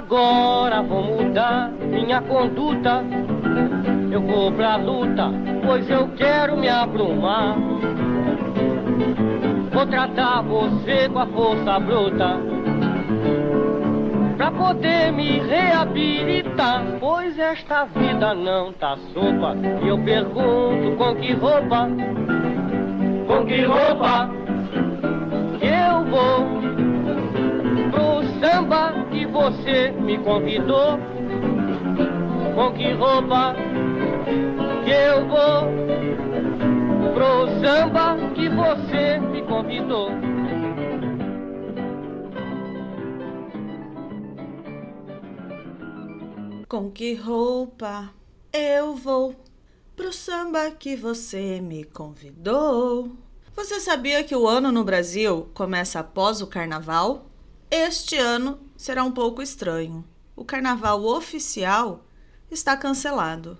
Agora vou mudar minha conduta. Eu vou pra luta, pois eu quero me abrumar. Vou tratar você com a força bruta. Pra poder me reabilitar, pois esta vida não tá sopa. E eu pergunto com que roupa, com que roupa você me convidou. Com que roupa que eu vou pro samba que você me convidou. Com que roupa eu vou pro samba que você me convidou? Você sabia que o ano no Brasil começa após o carnaval? Este ano será um pouco estranho. O carnaval oficial está cancelado,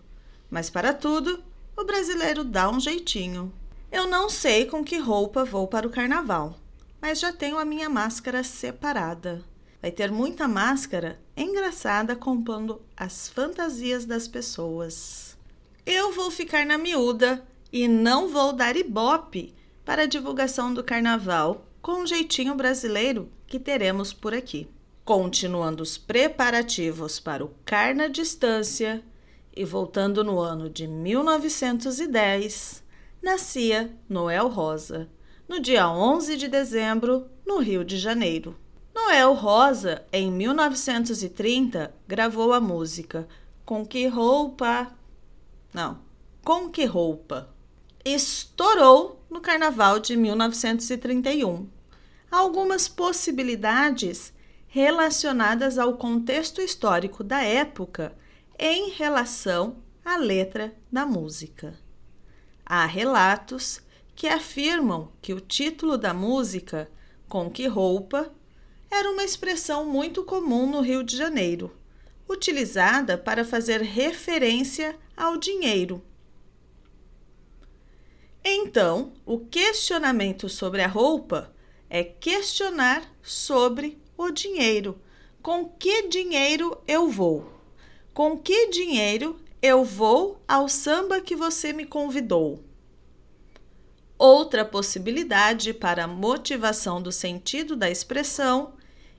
mas para tudo o brasileiro dá um jeitinho. Eu não sei com que roupa vou para o carnaval, mas já tenho a minha máscara separada. Vai ter muita máscara engraçada compondo as fantasias das pessoas. Eu vou ficar na miúda e não vou dar ibope para a divulgação do carnaval com um jeitinho brasileiro que teremos por aqui. Continuando os preparativos para o Carna Distância e voltando no ano de 1910, nascia Noel Rosa, no dia 11 de dezembro, no Rio de Janeiro. Noel Rosa, em 1930, gravou a música Com que roupa? Não, Com que roupa? Estourou no carnaval de 1931. Algumas possibilidades relacionadas ao contexto histórico da época em relação à letra da música. Há relatos que afirmam que o título da música, Com que roupa, era uma expressão muito comum no Rio de Janeiro, utilizada para fazer referência ao dinheiro. Então, o questionamento sobre a roupa é questionar sobre o dinheiro. Com que dinheiro eu vou? Com que dinheiro eu vou ao samba que você me convidou? Outra possibilidade para a motivação do sentido da expressão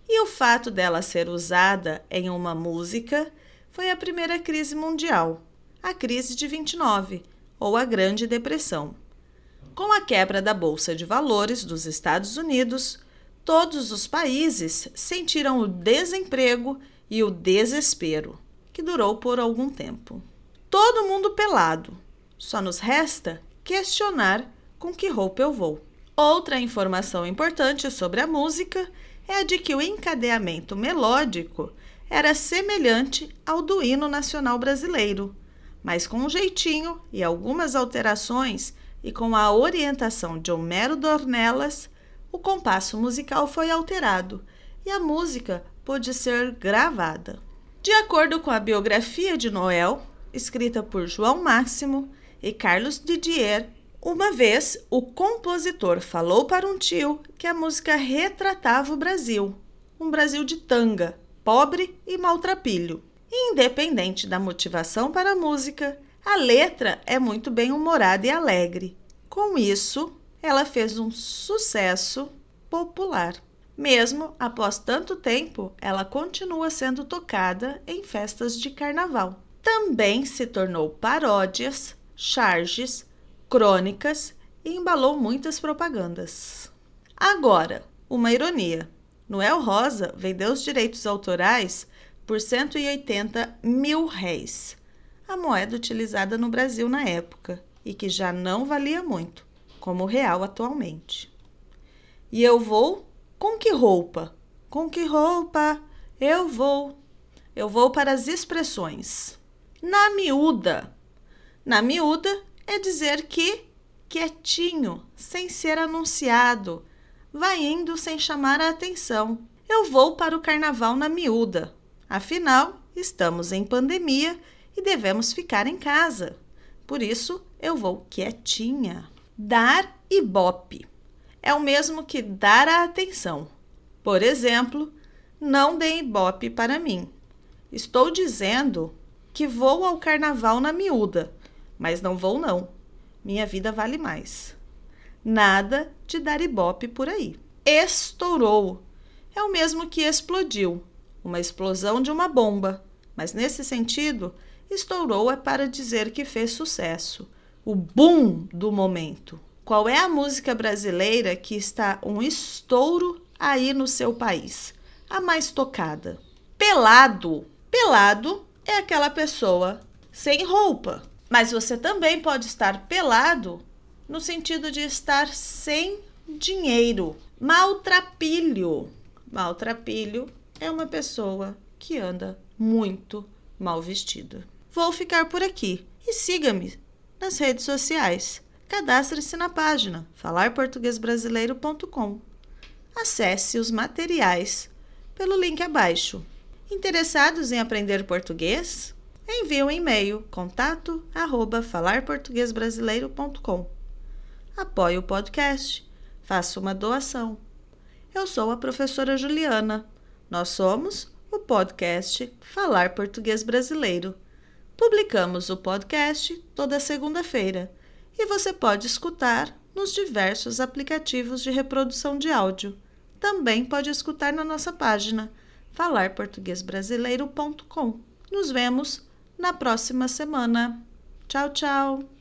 e o fato dela ser usada em uma música foi a primeira crise mundial, a crise de 29, ou a Grande Depressão. Com a quebra da Bolsa de Valores dos Estados Unidos, todos os países sentiram o desemprego e o desespero, que durou por algum tempo. Todo mundo pelado. Só nos resta questionar com que roupa eu vou. Outra informação importante sobre a música é a de que o encadeamento melódico era semelhante ao do hino nacional brasileiro, mas com um jeitinho e algumas alterações e com a orientação de Homero Dornelas, o compasso musical foi alterado e a música pôde ser gravada. De acordo com a biografia de Noel, escrita por João Máximo e Carlos Didier, uma vez o compositor falou para um tio que a música retratava o Brasil, um Brasil de tanga, pobre e maltrapilho. Independente da motivação para a música, a letra é muito bem humorada e alegre. Com isso, ela fez um sucesso popular. Mesmo após tanto tempo, ela continua sendo tocada em festas de carnaval. Também se tornou paródias, charges, crônicas e embalou muitas propagandas. Agora, uma ironia. Noel Rosa vendeu os direitos autorais por 180 mil réis, a moeda utilizada no Brasil na época e que já não valia muito, como o real atualmente. E eu vou com que roupa? Com que roupa eu vou? Eu vou para as expressões. Na miúda. Na miúda é dizer que quietinho, sem ser anunciado, vai indo sem chamar a atenção. Eu vou para o carnaval na miúda. Afinal, estamos em pandemia e devemos ficar em casa. Por isso, eu vou quietinha. Dar ibope é o mesmo que dar a atenção. Por exemplo, não dê ibope para mim. Estou dizendo que vou ao carnaval na miúda, mas não vou não. Minha vida vale mais. Nada de dar ibope por aí. Estourou. É o mesmo que explodiu, uma explosão de uma bomba. Mas nesse sentido, estourou é para dizer que fez sucesso. O boom do momento. Qual é a música brasileira que está um estouro aí no seu país? A mais tocada. Pelado. Pelado é aquela pessoa sem roupa. Mas você também pode estar pelado no sentido de estar sem dinheiro. Maltrapilho. Maltrapilho é uma pessoa que anda muito mal vestida. Vou ficar por aqui e siga-me nas redes sociais. Cadastre-se na página falarportuguesbrasileiro.com. Acesse os materiais pelo link abaixo. Interessados em aprender português? Envie um e-mail contato arroba. Apoie o podcast. Faça uma doação. Eu sou a professora Juliana. Nós somos o podcast Falar Português Brasileiro. Publicamos o podcast toda segunda-feira e você pode escutar nos diversos aplicativos de reprodução de áudio. Também pode escutar na nossa página falarportuguesbrasileiro.com. Nos vemos na próxima semana. Tchau, tchau!